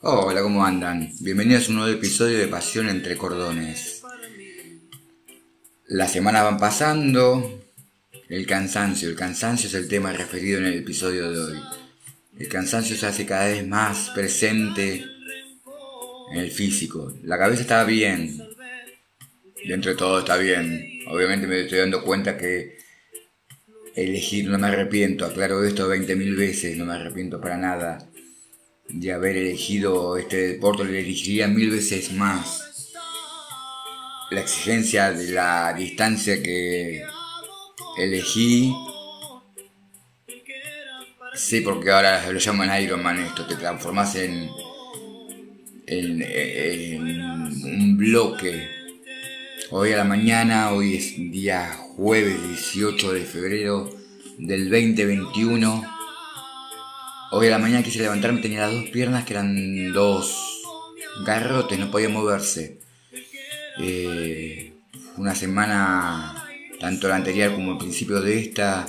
Hola, ¿cómo andan? Bienvenidos a un nuevo episodio de Pasión entre Cordones. Las semanas van pasando, el cansancio, el cansancio es el tema referido en el episodio de hoy. El cansancio se hace cada vez más presente en el físico. La cabeza está bien, dentro de todo está bien. Obviamente me estoy dando cuenta que elegir no me arrepiento, aclaro esto 20.000 veces, no me arrepiento para nada de haber elegido este deporte, le elegiría mil veces más. La exigencia de la distancia que elegí. Sí, porque ahora lo llaman Ironman esto, te transformas en un bloque Hoy a la mañana, hoy es día jueves 18 de febrero del 2021. Hoy a la mañana quise levantarme, tenía las dos piernas que eran dos garrotes, no podía moverse. Eh, una semana, tanto la anterior como el principio de esta,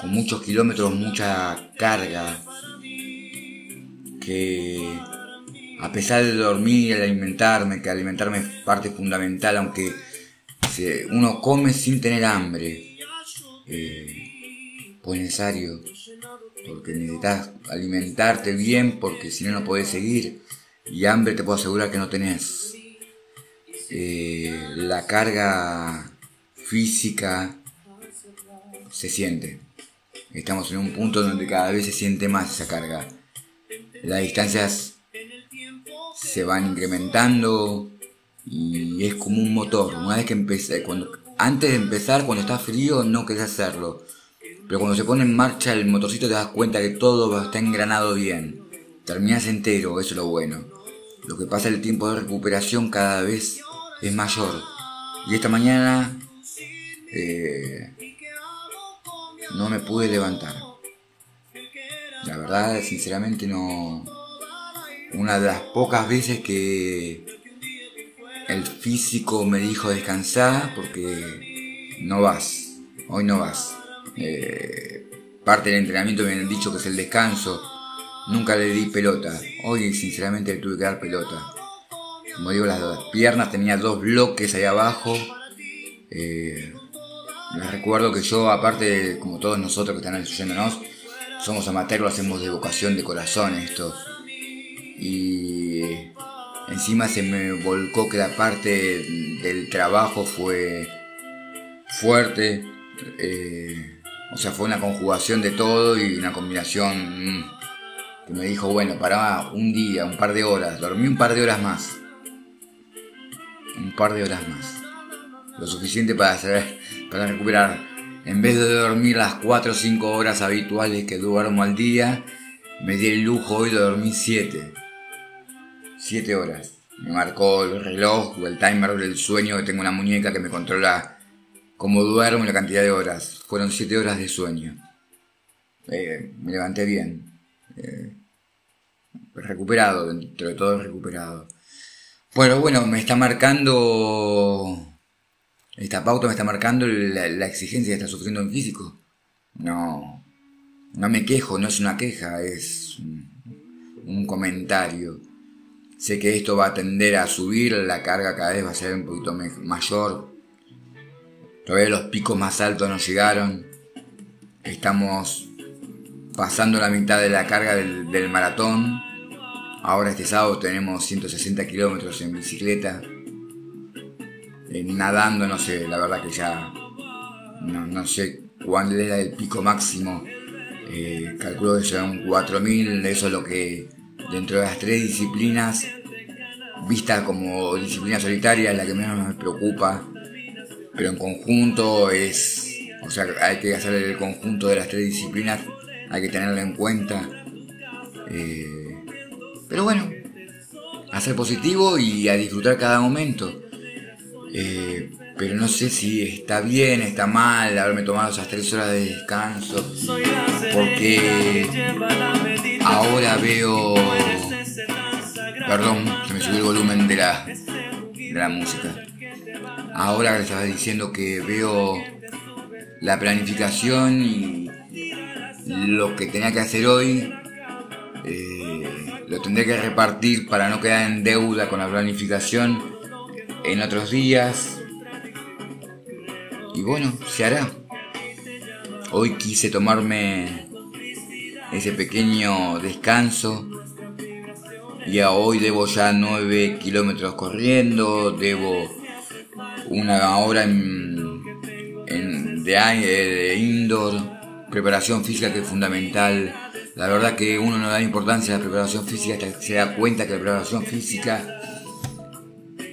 con muchos kilómetros, mucha carga, que a pesar de dormir y alimentarme, que alimentarme es parte fundamental, aunque uno come sin tener hambre, eh, pues necesario, porque necesitas alimentarte bien, porque si no, no puedes seguir, y hambre te puedo asegurar que no tenés. Eh, la carga física se siente. Estamos en un punto donde cada vez se siente más esa carga. Las distancias se van incrementando y es como un motor. Una vez que empecé, cuando, antes de empezar, cuando está frío, no querés hacerlo. Pero cuando se pone en marcha el motorcito te das cuenta que todo está engranado bien. Terminas entero, eso es lo bueno. Lo que pasa el tiempo de recuperación cada vez es mayor. Y esta mañana eh, no me pude levantar. La verdad, sinceramente no, una de las pocas veces que el físico me dijo descansar porque no vas, hoy no vas. Eh, parte del entrenamiento me han dicho que es el descanso. Nunca le di pelota. Hoy sinceramente le tuve que dar pelota. Como digo, las piernas tenía dos bloques ahí abajo. Eh, les recuerdo que yo, aparte, como todos nosotros que están ayudándonos, somos amateurs, lo hacemos de vocación, de corazón esto y encima se me volcó que la parte del trabajo fue fuerte, eh, o sea, fue una conjugación de todo y una combinación mm, que me dijo, bueno, para un día, un par de horas, dormí un par de horas más, un par de horas más, lo suficiente para, hacer, para recuperar. En vez de dormir las 4 o 5 horas habituales que duermo al día, me di el lujo hoy de dormir 7 7 horas. Me marcó el reloj el timer del sueño tengo una muñeca que me controla cómo duermo y la cantidad de horas. Fueron 7 horas de sueño. Eh, me levanté bien. Eh, recuperado, dentro de todo recuperado. Bueno, bueno, me está marcando. Esta pauta me está marcando la, exigencia que está sufriendo en físico. No. No me quejo, no es una queja, es un comentario. Sé que esto va a tender a subir, la carga cada vez va a ser un poquito mayor. Todavía los picos más altos no llegaron. Estamos pasando la mitad de la carga del, maratón. Ahora este sábado tenemos 160 kilómetros en bicicleta. Eh, nadando, no sé, la verdad que ya no, sé cuál era el pico máximo. Eh, calculo que serán 4.000, eso es lo que dentro de las tres disciplinas, vista como disciplina solitaria, la que menos me preocupa, pero en conjunto es, o sea, hay que hacer el conjunto de las tres disciplinas, hay que tenerlo en cuenta. Eh, pero bueno, a ser positivo y a disfrutar cada momento. Eh, pero no sé si está bien, está mal haberme tomado esas tres horas de descanso, porque ahora veo... Perdón, se me subió el volumen de la, de la música. ahora les estaba diciendo que veo la planificación y lo que tenía que hacer hoy, eh, lo tendré que repartir para no quedar en deuda con la planificación en otros días. Y bueno, se hará. Hoy quise tomarme ese pequeño descanso. Y a hoy debo ya 9 kilómetros corriendo, debo una hora en, de, de indoor, preparación física que es fundamental. La verdad que uno no da importancia a la preparación física hasta que se da cuenta que la preparación física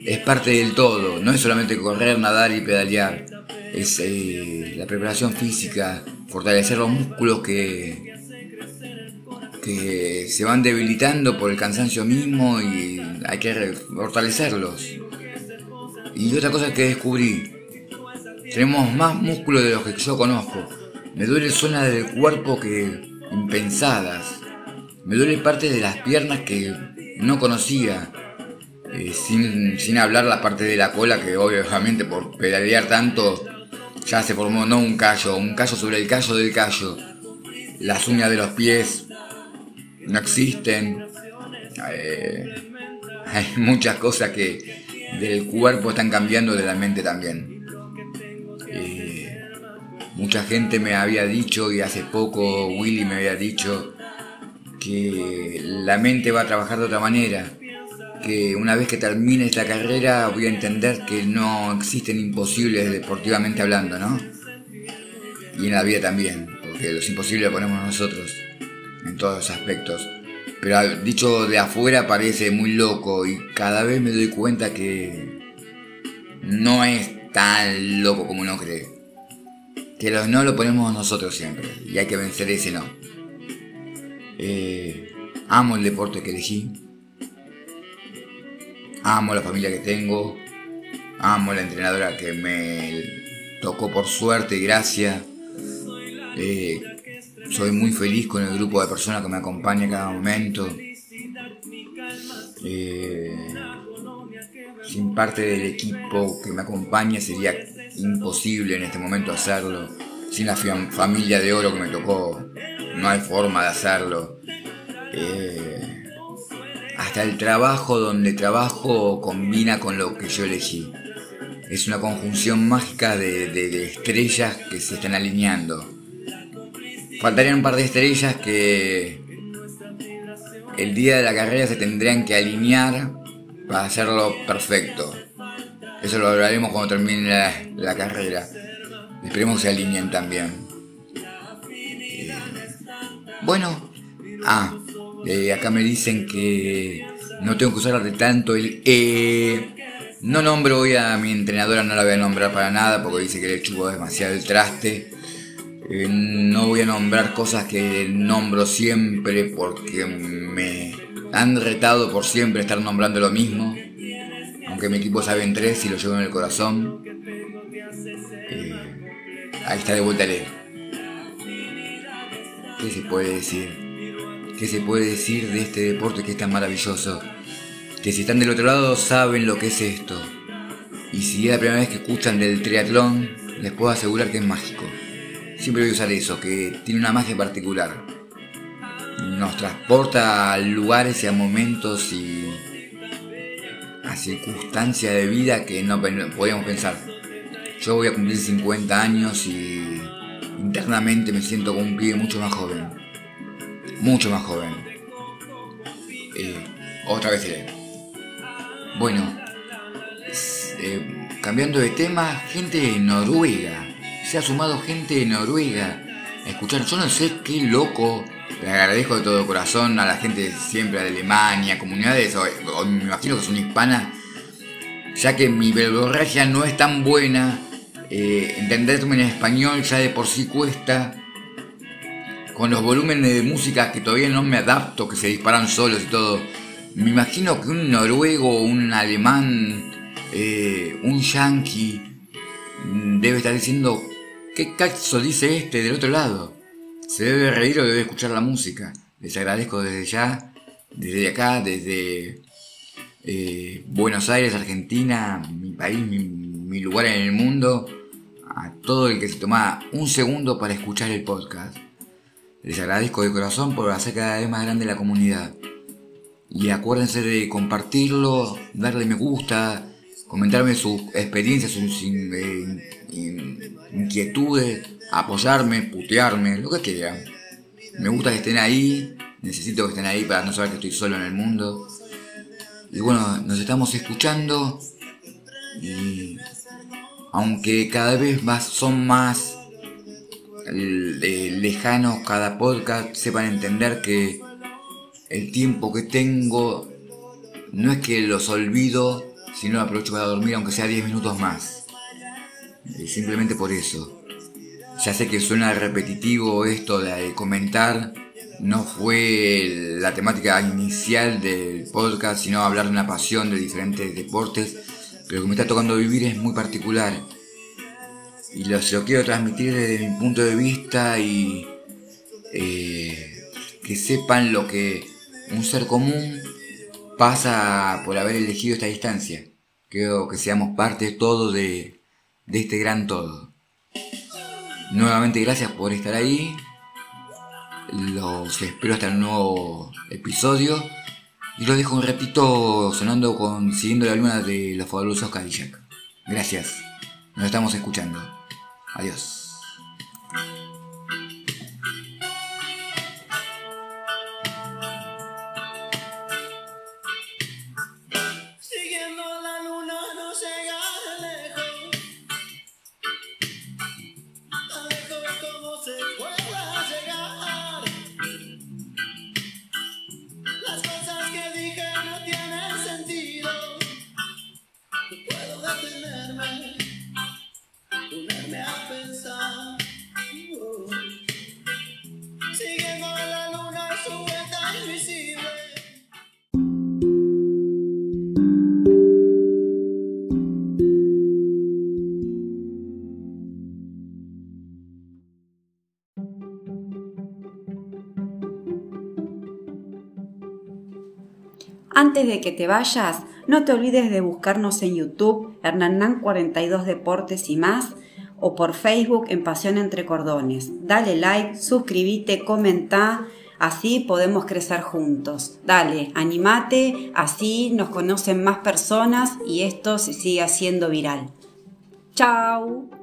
es parte del todo, no es solamente correr, nadar y pedalear, es eh, la preparación física, fortalecer los músculos que, que se van debilitando por el cansancio mismo y hay que fortalecerlos. Y otra cosa que descubrí, tenemos más músculos de los que yo conozco. Me duele zonas del cuerpo que impensadas. Me duele parte de las piernas que no conocía. Eh, sin, sin, hablar la parte de la cola que obviamente por pedalear tanto ya se formó no un callo, un callo sobre el callo del callo. Las uñas de los pies no existen. Eh, hay muchas cosas que del cuerpo están cambiando, de la mente también. Eh, mucha gente me había dicho, y hace poco Willy me había dicho, que la mente va a trabajar de otra manera que una vez que termine esta carrera voy a entender que no existen imposibles deportivamente hablando, ¿no? Y en la vida también, porque los imposibles lo ponemos nosotros, en todos los aspectos. Pero dicho de afuera parece muy loco y cada vez me doy cuenta que no es tan loco como uno cree. Que los no lo ponemos nosotros siempre y hay que vencer ese no. Eh, amo el deporte que elegí Amo la familia que tengo. Amo la entrenadora que me tocó por suerte y gracia. Eh, soy muy feliz con el grupo de personas que me acompaña en cada momento. Eh, sin parte del equipo que me acompaña sería imposible en este momento hacerlo. Sin la familia de oro que me tocó, no hay forma de hacerlo. Eh, hasta el trabajo donde trabajo combina con lo que yo elegí. Es una conjunción mágica de, estrellas que se están alineando. Faltarían un par de estrellas que el día de la carrera se tendrían que alinear para hacerlo perfecto. Eso lo hablaremos cuando termine la, carrera. Esperemos que se alineen también. Eh, bueno, ah, eh, acá me dicen que no tengo que usar de tanto el E. No nombro hoy a mi entrenadora, no la voy a nombrar para nada porque dice que le chupo demasiado el traste. Eh, no voy a nombrar cosas que nombro siempre porque me han retado por siempre estar nombrando lo mismo. Aunque mi equipo sabe en tres y lo llevo en el corazón. Eh, ahí está de vuelta el E. ¿Qué se puede decir? ¿Qué se puede decir de este deporte que es tan maravilloso? Que si están del otro lado saben lo que es esto. Y si es la primera vez que escuchan del triatlón, les puedo asegurar que es mágico. Siempre voy a usar eso, que tiene una magia particular. Nos transporta a lugares y a momentos y a circunstancias de vida que no podíamos pensar. Yo voy a cumplir 50 años y internamente me siento como un pibe mucho más joven mucho más joven. Eh, otra vez iré. Bueno, eh, cambiando de tema, gente de Noruega. Se ha sumado gente de Noruega escuchar. Yo no sé qué loco. Le agradezco de todo corazón a la gente siempre de Alemania, comunidades, o, me imagino que son hispanas, ya que mi verborragia no es tan buena. Eh, entenderme en español ya de por sí cuesta con los volúmenes de música que todavía no me adapto, que se disparan solos y todo. Me imagino que un noruego, un alemán, eh, un yankee debe estar diciendo, ¿qué cacho dice este del otro lado? Se debe reír o debe escuchar la música. Les agradezco desde ya, desde acá, desde eh, Buenos Aires, Argentina, mi país, mi, mi lugar en el mundo a todo el que se toma un segundo para escuchar el podcast. Les agradezco de corazón por hacer cada vez más grande la comunidad. Y acuérdense de compartirlo, darle me gusta, comentarme sus experiencias, sus inquietudes, apoyarme, putearme, lo que quieran. Me gusta que estén ahí, necesito que estén ahí para no saber que estoy solo en el mundo. Y bueno, nos estamos escuchando y aunque cada vez más son más eh, lejanos cada podcast, sepan entender que el tiempo que tengo no es que los olvido, sino lo aprovecho para dormir aunque sea 10 minutos más. Eh, simplemente por eso. Ya sé que suena repetitivo esto de comentar, no fue la temática inicial del podcast, sino hablar de una pasión de diferentes deportes, pero lo que me está tocando vivir es muy particular. Y lo, lo quiero transmitir desde mi punto de vista y eh, que sepan lo que un ser común pasa por haber elegido esta distancia. Creo que seamos parte todo de, de este gran todo. Nuevamente gracias por estar ahí. Los espero hasta el nuevo episodio. Y lo dejo un ratito sonando con Siguiendo la luna de los fabulosos Cadillac. Gracias. Nos estamos escuchando. Adiós. Antes de que te vayas, no te olvides de buscarnos en YouTube, Hernán 42 Deportes y más, o por Facebook en Pasión Entre Cordones. Dale like, suscríbete, comenta, así podemos crecer juntos. Dale, animate, así nos conocen más personas y esto se sigue haciendo viral. Chao.